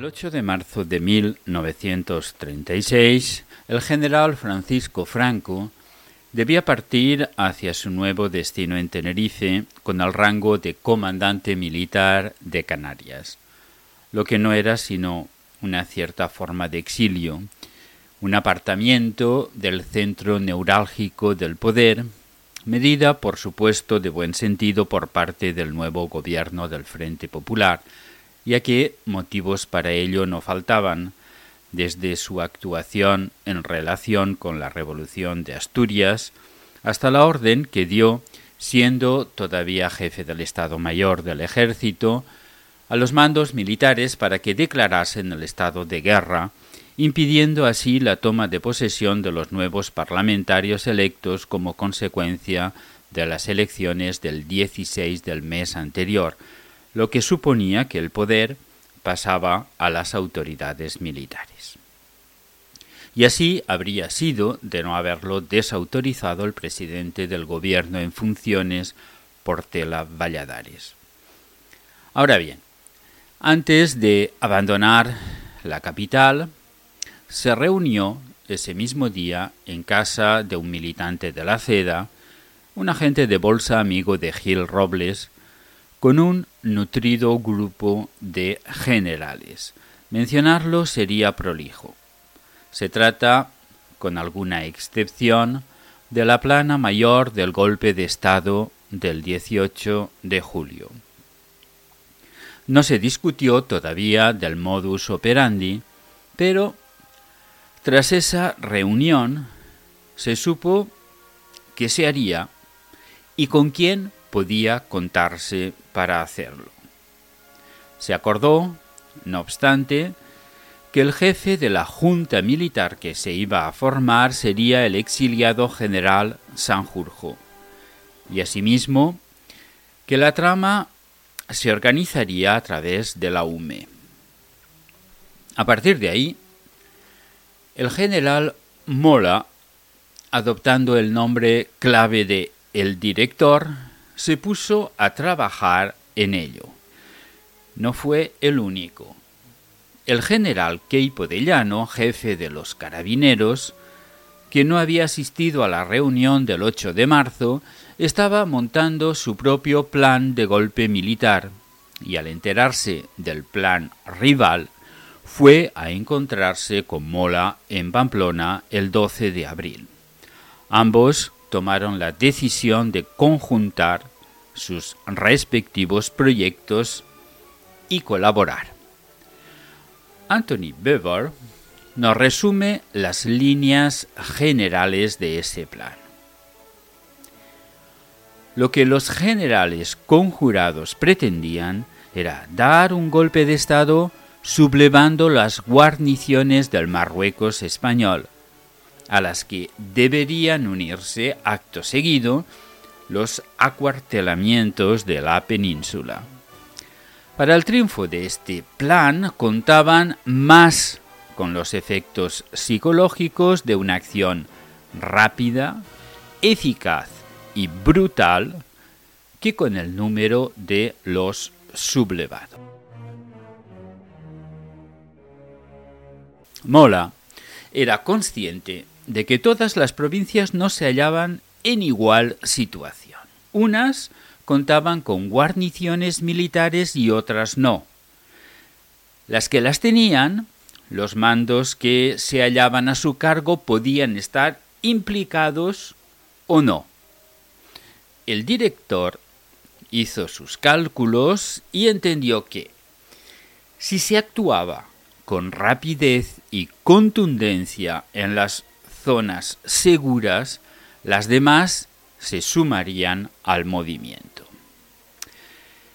El 8 de marzo de 1936, el general Francisco Franco debía partir hacia su nuevo destino en Tenerife con el rango de comandante militar de Canarias, lo que no era sino una cierta forma de exilio, un apartamiento del centro neurálgico del poder, medida por supuesto de buen sentido por parte del nuevo gobierno del Frente Popular, ya que motivos para ello no faltaban, desde su actuación en relación con la Revolución de Asturias hasta la orden que dio, siendo todavía jefe del Estado Mayor del Ejército, a los mandos militares para que declarasen el estado de guerra, impidiendo así la toma de posesión de los nuevos parlamentarios electos como consecuencia de las elecciones del 16 del mes anterior, lo que suponía que el poder pasaba a las autoridades militares. Y así habría sido de no haberlo desautorizado el presidente del gobierno en funciones, Portela Valladares. Ahora bien, antes de abandonar la capital, se reunió ese mismo día en casa de un militante de la CEDA, un agente de bolsa amigo de Gil Robles, con un nutrido grupo de generales. Mencionarlo sería prolijo. Se trata, con alguna excepción, de la plana mayor del golpe de Estado del 18 de julio. No se discutió todavía del modus operandi, pero tras esa reunión se supo que se haría y con quién podía contarse para hacerlo. Se acordó, no obstante, que el jefe de la junta militar que se iba a formar sería el exiliado general Sanjurjo, y asimismo que la trama se organizaría a través de la UME. A partir de ahí, el general Mola, adoptando el nombre clave de el director, se puso a trabajar en ello. No fue el único. El general Keipo de Llano, jefe de los carabineros, que no había asistido a la reunión del 8 de marzo, estaba montando su propio plan de golpe militar y al enterarse del plan rival, fue a encontrarse con Mola en Pamplona el 12 de abril. Ambos tomaron la decisión de conjuntar sus respectivos proyectos y colaborar. Anthony Bever nos resume las líneas generales de ese plan. Lo que los generales conjurados pretendían era dar un golpe de Estado sublevando las guarniciones del Marruecos español, a las que deberían unirse acto seguido los acuartelamientos de la península. Para el triunfo de este plan contaban más con los efectos psicológicos de una acción rápida, eficaz y brutal que con el número de los sublevados. Mola era consciente de que todas las provincias no se hallaban en igual situación. Unas contaban con guarniciones militares y otras no. Las que las tenían, los mandos que se hallaban a su cargo podían estar implicados o no. El director hizo sus cálculos y entendió que si se actuaba con rapidez y contundencia en las zonas seguras, las demás se sumarían al movimiento.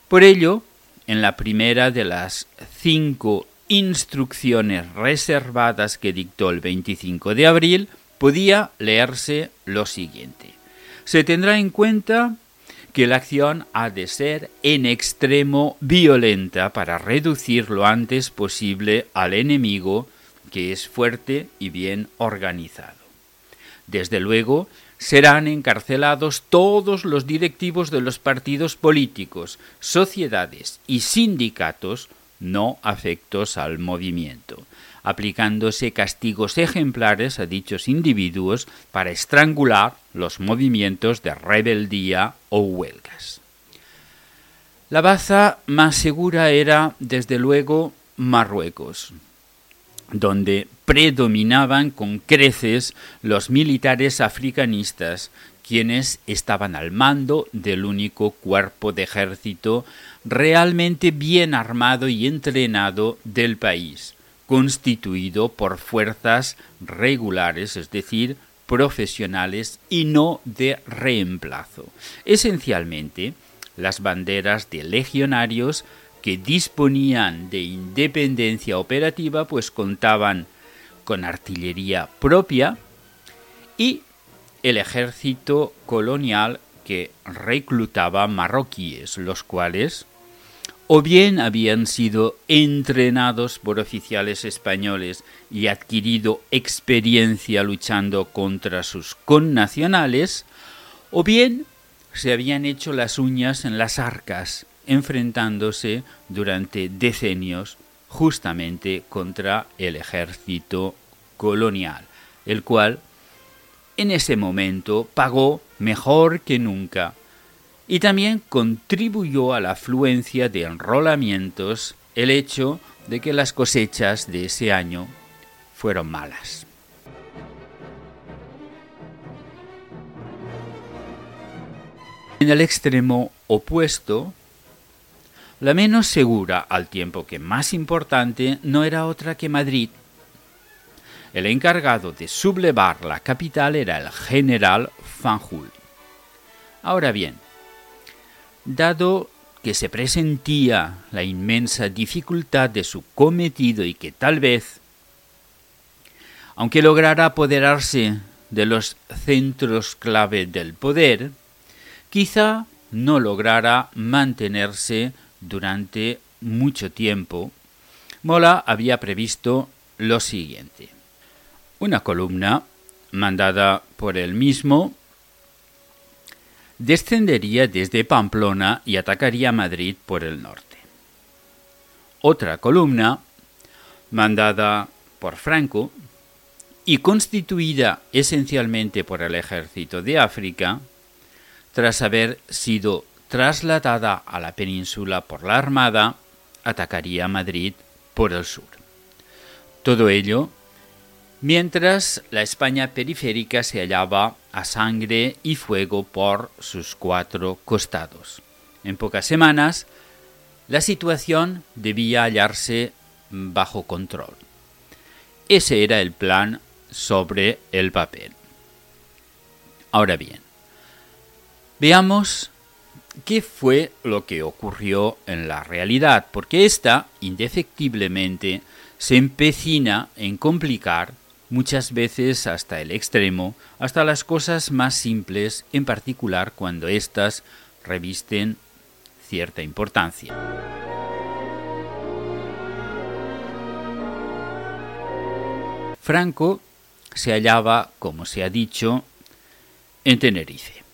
Por ello, en la primera de las cinco instrucciones reservadas que dictó el 25 de abril, podía leerse lo siguiente. Se tendrá en cuenta que la acción ha de ser en extremo violenta para reducir lo antes posible al enemigo que es fuerte y bien organizado. Desde luego, serán encarcelados todos los directivos de los partidos políticos, sociedades y sindicatos no afectos al movimiento, aplicándose castigos ejemplares a dichos individuos para estrangular los movimientos de rebeldía o huelgas. La baza más segura era, desde luego, Marruecos, donde predominaban con creces los militares africanistas, quienes estaban al mando del único cuerpo de ejército realmente bien armado y entrenado del país, constituido por fuerzas regulares, es decir, profesionales y no de reemplazo. Esencialmente, las banderas de legionarios que disponían de independencia operativa, pues contaban con artillería propia y el ejército colonial que reclutaba marroquíes, los cuales o bien habían sido entrenados por oficiales españoles y adquirido experiencia luchando contra sus connacionales, o bien se habían hecho las uñas en las arcas enfrentándose durante decenios justamente contra el ejército colonial, el cual en ese momento pagó mejor que nunca y también contribuyó a la afluencia de enrolamientos el hecho de que las cosechas de ese año fueron malas. En el extremo opuesto, la menos segura, al tiempo que más importante, no era otra que Madrid. El encargado de sublevar la capital era el general Fanjul. Ahora bien, dado que se presentía la inmensa dificultad de su cometido y que tal vez, aunque lograra apoderarse de los centros clave del poder, quizá no lograra mantenerse durante mucho tiempo, Mola había previsto lo siguiente. Una columna, mandada por él mismo, descendería desde Pamplona y atacaría Madrid por el norte. Otra columna, mandada por Franco y constituida esencialmente por el ejército de África, tras haber sido trasladada a la península por la Armada, atacaría Madrid por el sur. Todo ello mientras la España periférica se hallaba a sangre y fuego por sus cuatro costados. En pocas semanas, la situación debía hallarse bajo control. Ese era el plan sobre el papel. Ahora bien, veamos qué fue lo que ocurrió en la realidad, porque ésta, indefectiblemente, se empecina en complicar muchas veces hasta el extremo, hasta las cosas más simples, en particular cuando éstas revisten cierta importancia. Franco se hallaba, como se ha dicho, en Tenerife.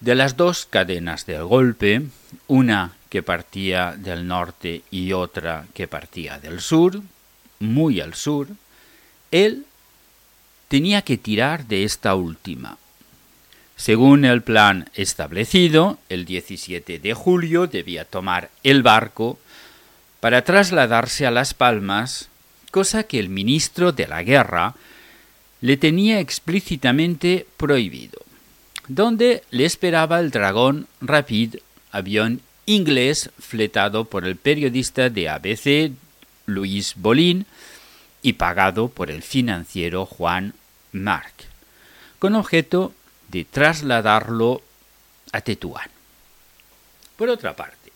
De las dos cadenas del golpe, una que partía del norte y otra que partía del sur, muy al sur, él tenía que tirar de esta última. Según el plan establecido, el 17 de julio debía tomar el barco para trasladarse a Las Palmas, cosa que el ministro de la guerra le tenía explícitamente prohibido donde le esperaba el Dragón Rapid, avión inglés fletado por el periodista de ABC Luis Bolín y pagado por el financiero Juan Marc, con objeto de trasladarlo a Tetuán. Por otra parte,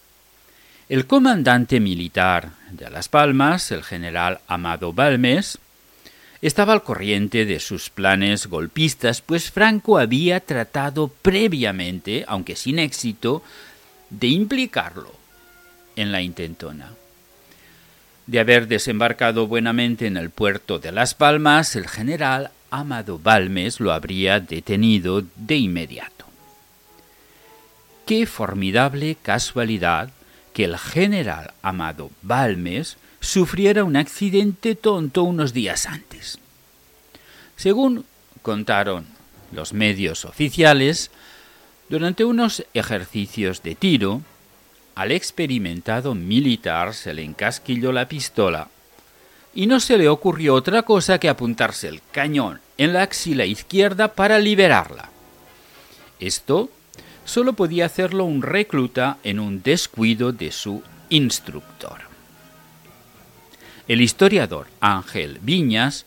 el comandante militar de Las Palmas, el general Amado Balmes, estaba al corriente de sus planes golpistas, pues Franco había tratado previamente, aunque sin éxito, de implicarlo en la intentona. De haber desembarcado buenamente en el puerto de Las Palmas, el general Amado Balmes lo habría detenido de inmediato. Qué formidable casualidad que el general Amado Balmes sufriera un accidente tonto unos días antes. Según contaron los medios oficiales, durante unos ejercicios de tiro, al experimentado militar se le encasquilló la pistola y no se le ocurrió otra cosa que apuntarse el cañón en la axila izquierda para liberarla. Esto solo podía hacerlo un recluta en un descuido de su instructor. El historiador Ángel Viñas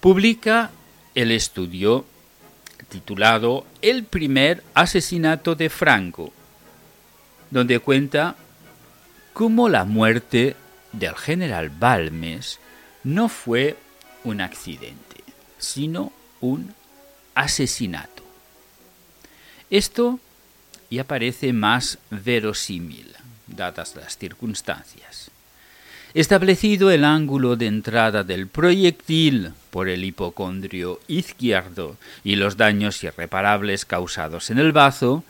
publica el estudio titulado El primer asesinato de Franco, donde cuenta cómo la muerte del general Balmes no fue un accidente, sino un asesinato. Esto ya parece más verosímil, dadas las circunstancias. Establecido el ángulo de entrada del proyectil por el hipocondrio izquierdo y los daños irreparables causados en el bazo,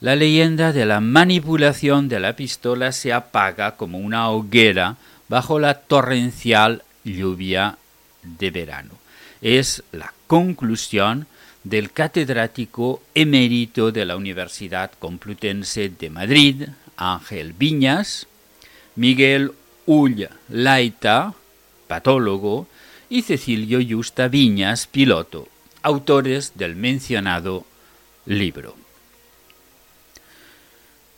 la leyenda de la manipulación de la pistola se apaga como una hoguera bajo la torrencial lluvia de verano. Es la conclusión del catedrático emérito de la Universidad Complutense de Madrid, Ángel Viñas, Miguel Ull Laita, patólogo, y Cecilio Justa Viñas, piloto, autores del mencionado libro.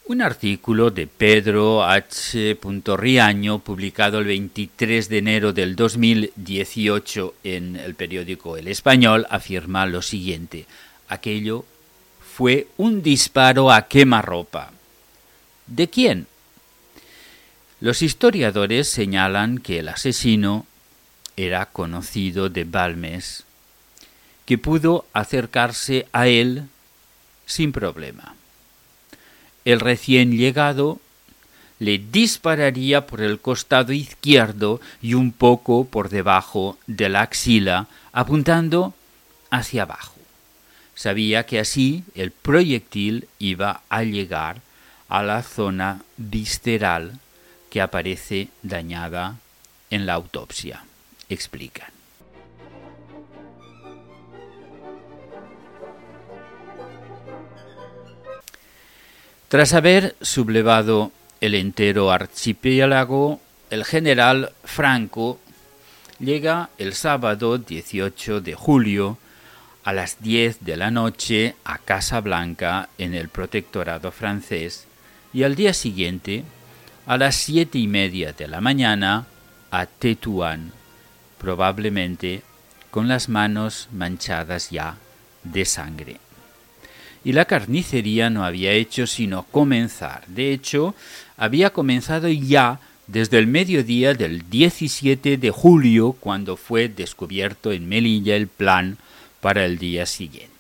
Un artículo de Pedro H. Riaño, publicado el 23 de enero del 2018 en el periódico El Español, afirma lo siguiente. Aquello fue un disparo a quemarropa. ¿De quién? Los historiadores señalan que el asesino era conocido de Balmes, que pudo acercarse a él sin problema el recién llegado le dispararía por el costado izquierdo y un poco por debajo de la axila, apuntando hacia abajo. Sabía que así el proyectil iba a llegar a la zona visceral que aparece dañada en la autopsia, explican. Tras haber sublevado el entero archipiélago, el general Franco llega el sábado 18 de julio a las 10 de la noche a Casablanca en el protectorado francés y al día siguiente a las siete y media de la mañana a Tetuán, probablemente con las manos manchadas ya de sangre y la carnicería no había hecho sino comenzar. De hecho, había comenzado ya desde el mediodía del 17 de julio, cuando fue descubierto en Melilla el plan para el día siguiente.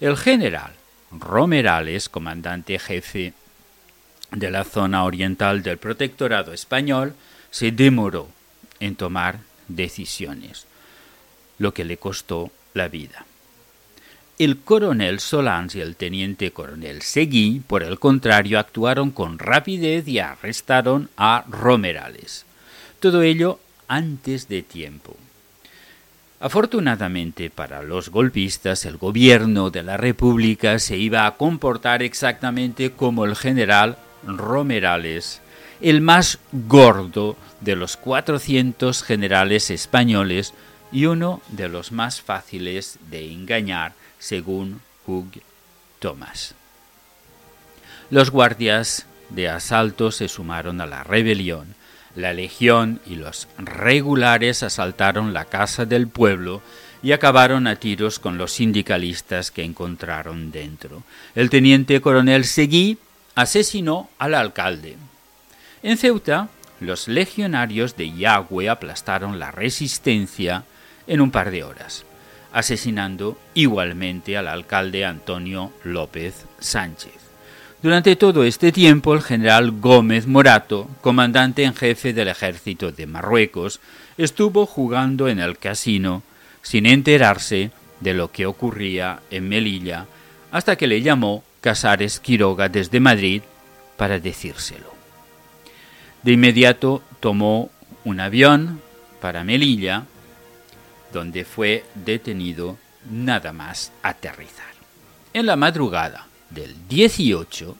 El general Romerales, comandante jefe de la zona oriental del protectorado español, se demoró en tomar decisiones, lo que le costó la vida. El coronel Solans y el teniente coronel Seguí, por el contrario, actuaron con rapidez y arrestaron a Romerales. Todo ello antes de tiempo. Afortunadamente para los golpistas, el gobierno de la República se iba a comportar exactamente como el general Romerales, el más gordo de los 400 generales españoles y uno de los más fáciles de engañar según Hugh Thomas. Los guardias de asalto se sumaron a la rebelión. La legión y los regulares asaltaron la casa del pueblo y acabaron a tiros con los sindicalistas que encontraron dentro. El teniente coronel Seguí asesinó al alcalde. En Ceuta, los legionarios de Yahweh aplastaron la resistencia en un par de horas asesinando igualmente al alcalde Antonio López Sánchez. Durante todo este tiempo, el general Gómez Morato, comandante en jefe del ejército de Marruecos, estuvo jugando en el casino sin enterarse de lo que ocurría en Melilla, hasta que le llamó Casares Quiroga desde Madrid para decírselo. De inmediato tomó un avión para Melilla, donde fue detenido nada más aterrizar. En la madrugada del 18,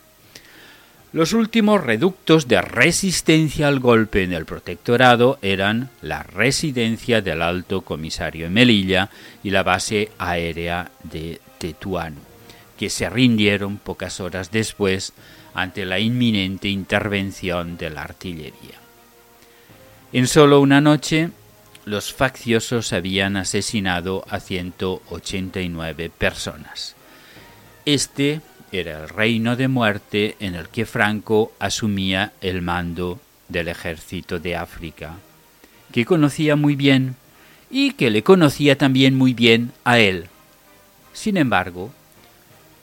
los últimos reductos de resistencia al golpe en el protectorado eran la residencia del alto comisario en Melilla y la base aérea de Tetuán, que se rindieron pocas horas después ante la inminente intervención de la artillería. En solo una noche, los facciosos habían asesinado a 189 personas. Este era el reino de muerte en el que Franco asumía el mando del ejército de África, que conocía muy bien y que le conocía también muy bien a él. Sin embargo,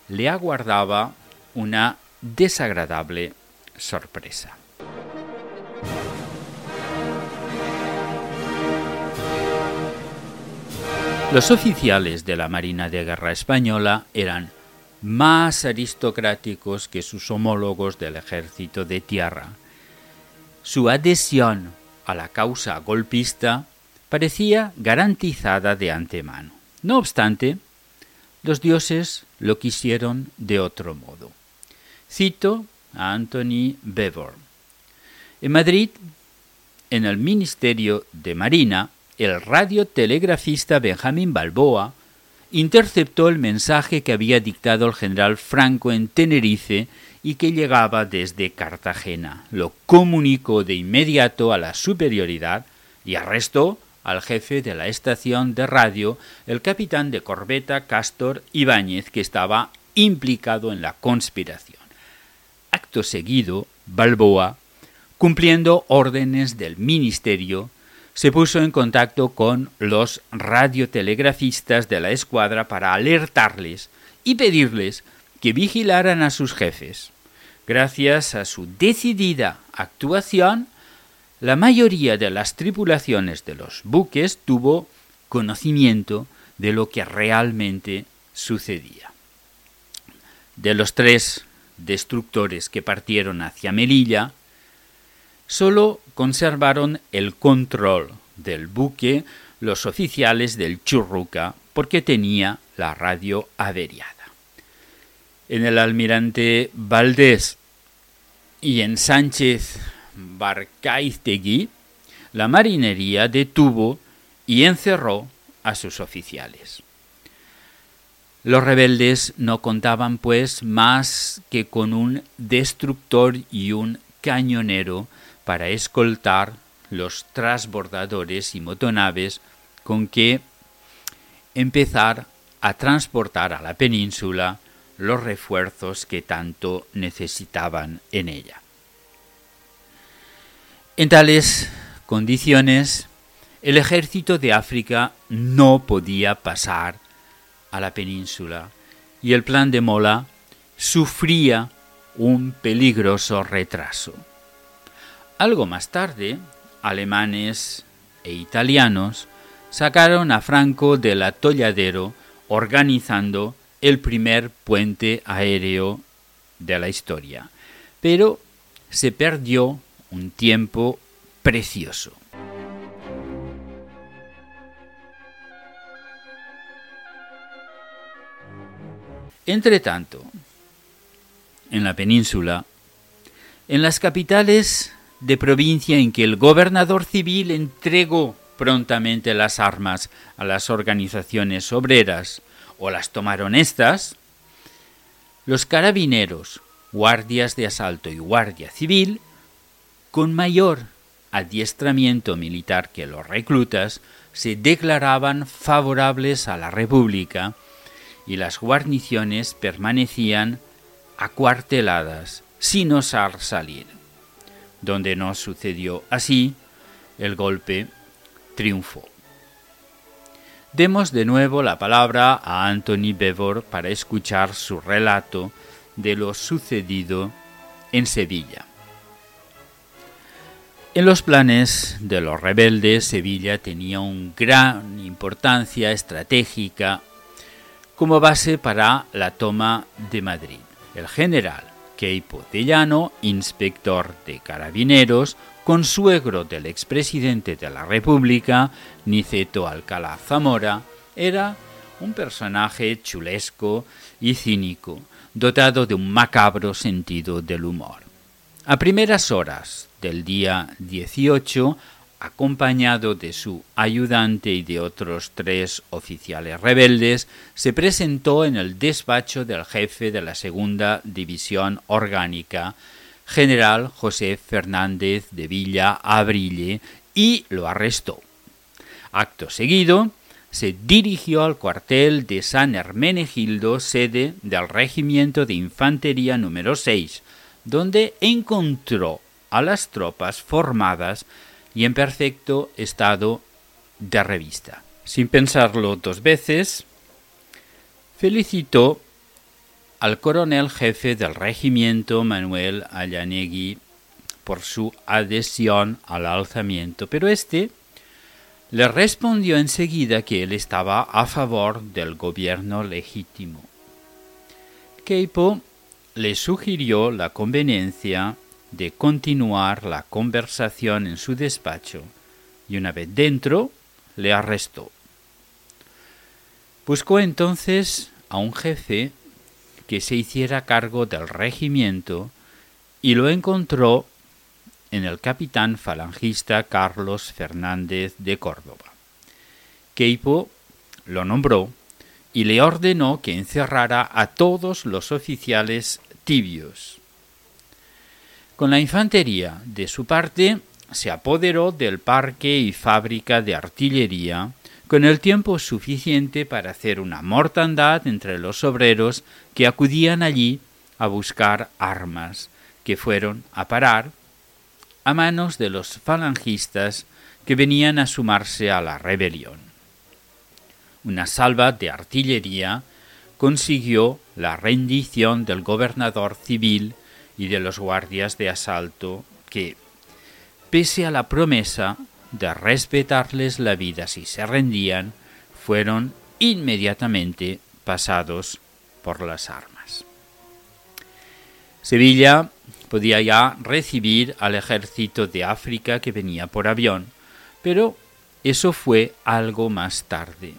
le aguardaba una desagradable sorpresa. Los oficiales de la Marina de Guerra Española eran más aristocráticos que sus homólogos del ejército de tierra. Su adhesión a la causa golpista parecía garantizada de antemano. No obstante, los dioses lo quisieron de otro modo. Cito a Anthony Bever. En Madrid, en el Ministerio de Marina, el radiotelegrafista Benjamín Balboa interceptó el mensaje que había dictado el general Franco en Tenerife y que llegaba desde Cartagena. Lo comunicó de inmediato a la superioridad y arrestó al jefe de la estación de radio, el capitán de corbeta Castor Ibáñez, que estaba implicado en la conspiración. Acto seguido, Balboa, cumpliendo órdenes del ministerio, se puso en contacto con los radiotelegrafistas de la escuadra para alertarles y pedirles que vigilaran a sus jefes. Gracias a su decidida actuación, la mayoría de las tripulaciones de los buques tuvo conocimiento de lo que realmente sucedía. De los tres destructores que partieron hacia Melilla, solo conservaron el control del buque los oficiales del Churruca porque tenía la radio averiada. En el almirante Valdés y en Sánchez Barcaiztegui, la marinería detuvo y encerró a sus oficiales. Los rebeldes no contaban, pues, más que con un destructor y un cañonero para escoltar los transbordadores y motonaves con que empezar a transportar a la península los refuerzos que tanto necesitaban en ella. En tales condiciones, el ejército de África no podía pasar a la península y el plan de Mola sufría un peligroso retraso. Algo más tarde, alemanes e italianos sacaron a Franco del atolladero organizando el primer puente aéreo de la historia. Pero se perdió un tiempo precioso. Entre tanto, en la península, en las capitales de provincia en que el gobernador civil entregó prontamente las armas a las organizaciones obreras o las tomaron estas, los carabineros, guardias de asalto y guardia civil, con mayor adiestramiento militar que los reclutas, se declaraban favorables a la República y las guarniciones permanecían acuarteladas sin osar salir donde no sucedió así, el golpe triunfó. Demos de nuevo la palabra a Anthony Bevor para escuchar su relato de lo sucedido en Sevilla. En los planes de los rebeldes, Sevilla tenía una gran importancia estratégica como base para la toma de Madrid. El general Keipo de Llano, inspector de carabineros, consuegro del expresidente de la República, Niceto Alcalá Zamora, era un personaje chulesco y cínico, dotado de un macabro sentido del humor. A primeras horas del día 18, acompañado de su ayudante y de otros tres oficiales rebeldes, se presentó en el despacho del jefe de la segunda división orgánica, general José Fernández de Villa Abrille, y lo arrestó. Acto seguido, se dirigió al cuartel de San Hermenegildo, sede del Regimiento de Infantería número 6, donde encontró a las tropas formadas y en perfecto estado de revista. Sin pensarlo dos veces, felicitó al coronel jefe del regimiento Manuel Allanegui por su adhesión al alzamiento, pero éste le respondió enseguida que él estaba a favor del gobierno legítimo. Keipo le sugirió la conveniencia de continuar la conversación en su despacho y una vez dentro le arrestó. Buscó entonces a un jefe que se hiciera cargo del regimiento y lo encontró en el capitán falangista Carlos Fernández de Córdoba. Queipo lo nombró y le ordenó que encerrara a todos los oficiales tibios con la infantería, de su parte, se apoderó del parque y fábrica de artillería, con el tiempo suficiente para hacer una mortandad entre los obreros que acudían allí a buscar armas, que fueron a parar a manos de los falangistas que venían a sumarse a la rebelión. Una salva de artillería consiguió la rendición del gobernador civil y de los guardias de asalto que, pese a la promesa de respetarles la vida si se rendían, fueron inmediatamente pasados por las armas. Sevilla podía ya recibir al ejército de África que venía por avión, pero eso fue algo más tarde.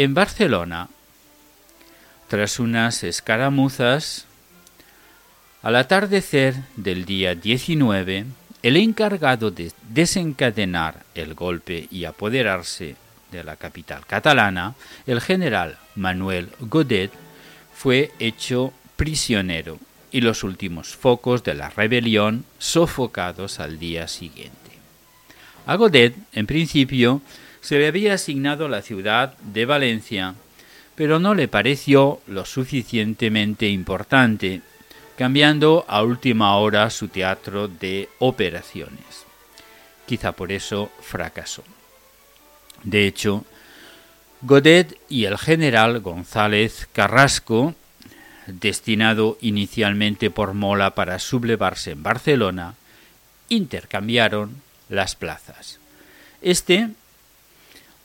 En Barcelona, tras unas escaramuzas, al atardecer del día 19, el encargado de desencadenar el golpe y apoderarse de la capital catalana, el general Manuel Godet, fue hecho prisionero y los últimos focos de la rebelión sofocados al día siguiente. A Godet, en principio, se le había asignado la ciudad de Valencia, pero no le pareció lo suficientemente importante, cambiando a última hora su teatro de operaciones. Quizá por eso fracasó. De hecho, Godet y el general González Carrasco, destinado inicialmente por Mola para sublevarse en Barcelona, intercambiaron las plazas. Este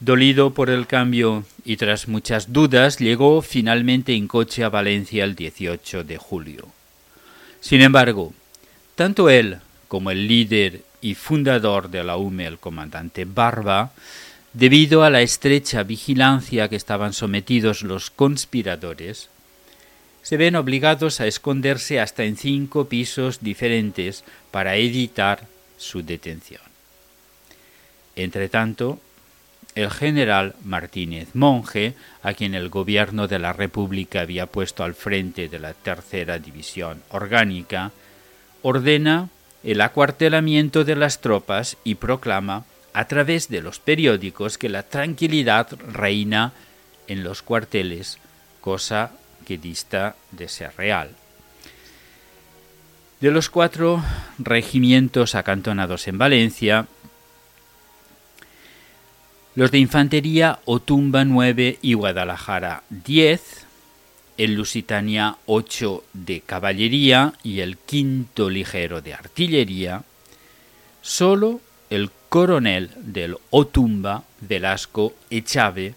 Dolido por el cambio y tras muchas dudas, llegó finalmente en coche a Valencia el 18 de julio. Sin embargo, tanto él como el líder y fundador de la UME, el comandante Barba, debido a la estrecha vigilancia que estaban sometidos los conspiradores, se ven obligados a esconderse hasta en cinco pisos diferentes para evitar su detención. Entretanto, el general Martínez Monge, a quien el gobierno de la República había puesto al frente de la tercera división orgánica, ordena el acuartelamiento de las tropas y proclama a través de los periódicos que la tranquilidad reina en los cuarteles, cosa que dista de ser real. De los cuatro regimientos acantonados en Valencia, los de Infantería Otumba 9 y Guadalajara 10, el Lusitania 8 de Caballería y el quinto ligero de Artillería, solo el coronel del Otumba, Velasco Echave,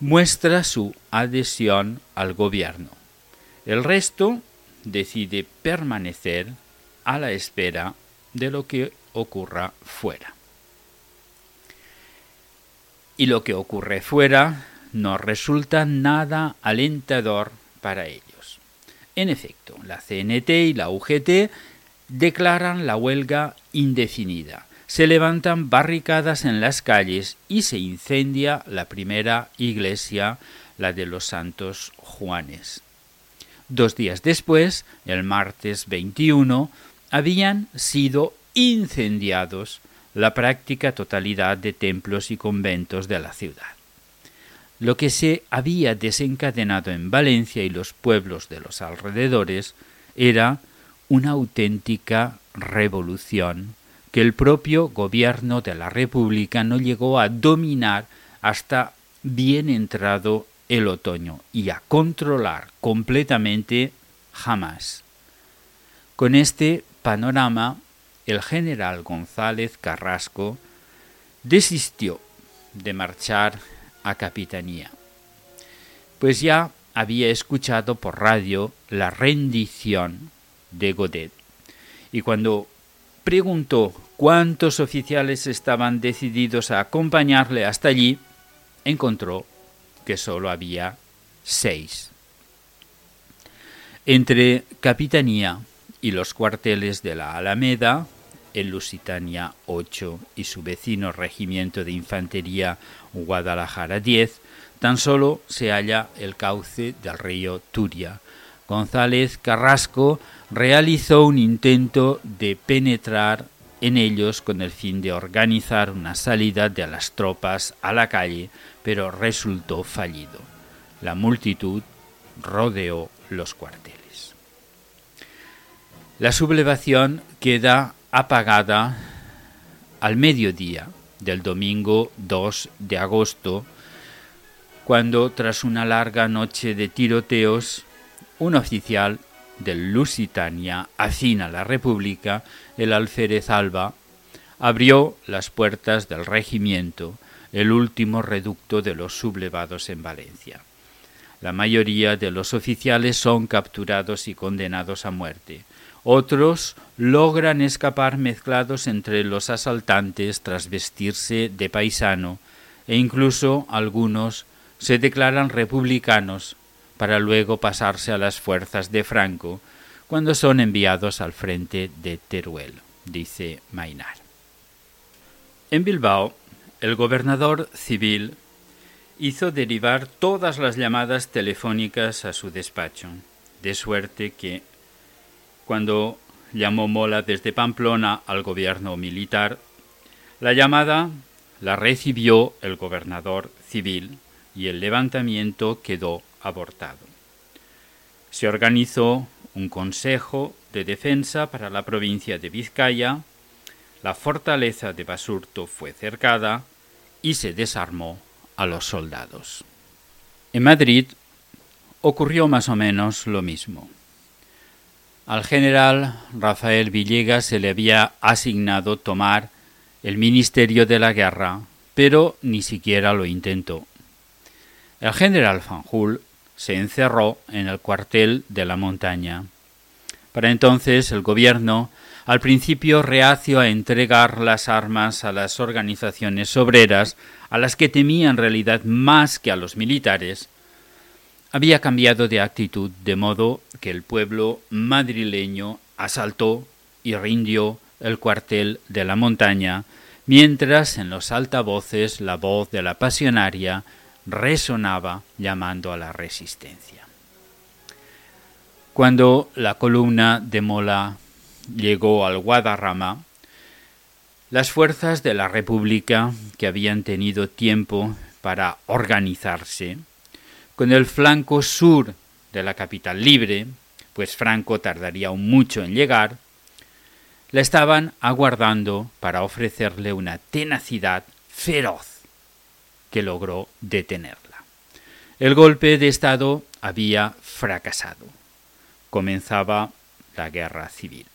muestra su adhesión al gobierno. El resto decide permanecer a la espera de lo que ocurra fuera. Y lo que ocurre fuera no resulta nada alentador para ellos. En efecto, la CNT y la UGT declaran la huelga indefinida. Se levantan barricadas en las calles y se incendia la primera iglesia, la de los Santos Juanes. Dos días después, el martes 21, habían sido incendiados la práctica totalidad de templos y conventos de la ciudad. Lo que se había desencadenado en Valencia y los pueblos de los alrededores era una auténtica revolución que el propio gobierno de la República no llegó a dominar hasta bien entrado el otoño y a controlar completamente jamás. Con este panorama, el general González Carrasco desistió de marchar a capitanía, pues ya había escuchado por radio la rendición de Godet. Y cuando preguntó cuántos oficiales estaban decididos a acompañarle hasta allí, encontró que solo había seis. Entre Capitanía y los cuarteles de la Alameda, el Lusitania 8 y su vecino Regimiento de Infantería Guadalajara 10, tan solo se halla el cauce del río Turia. González Carrasco realizó un intento de penetrar en ellos con el fin de organizar una salida de las tropas a la calle, pero resultó fallido. La multitud rodeó los cuarteles. La sublevación queda apagada al mediodía del domingo 2 de agosto, cuando tras una larga noche de tiroteos, un oficial del Lusitania, afín a la República, el alférez Alba, abrió las puertas del regimiento, el último reducto de los sublevados en Valencia. La mayoría de los oficiales son capturados y condenados a muerte. Otros logran escapar mezclados entre los asaltantes tras vestirse de paisano, e incluso algunos se declaran republicanos para luego pasarse a las fuerzas de Franco cuando son enviados al frente de Teruel, dice Mainar. En Bilbao, el gobernador civil hizo derivar todas las llamadas telefónicas a su despacho, de suerte que, cuando llamó Mola desde Pamplona al gobierno militar, la llamada la recibió el gobernador civil y el levantamiento quedó abortado. Se organizó un consejo de defensa para la provincia de Vizcaya, la fortaleza de Basurto fue cercada y se desarmó a los soldados. En Madrid ocurrió más o menos lo mismo. Al general Rafael Villegas se le había asignado tomar el Ministerio de la Guerra, pero ni siquiera lo intentó. El general Fanjul se encerró en el cuartel de la montaña. Para entonces el gobierno, al principio reacio a entregar las armas a las organizaciones obreras, a las que temía en realidad más que a los militares, había cambiado de actitud de modo que el pueblo madrileño asaltó y rindió el cuartel de la montaña, mientras en los altavoces la voz de la pasionaria resonaba llamando a la resistencia. Cuando la columna de Mola llegó al Guadarrama, las fuerzas de la República, que habían tenido tiempo para organizarse, con el flanco sur de la capital libre, pues Franco tardaría aún mucho en llegar, la estaban aguardando para ofrecerle una tenacidad feroz que logró detenerla. El golpe de Estado había fracasado. Comenzaba la guerra civil.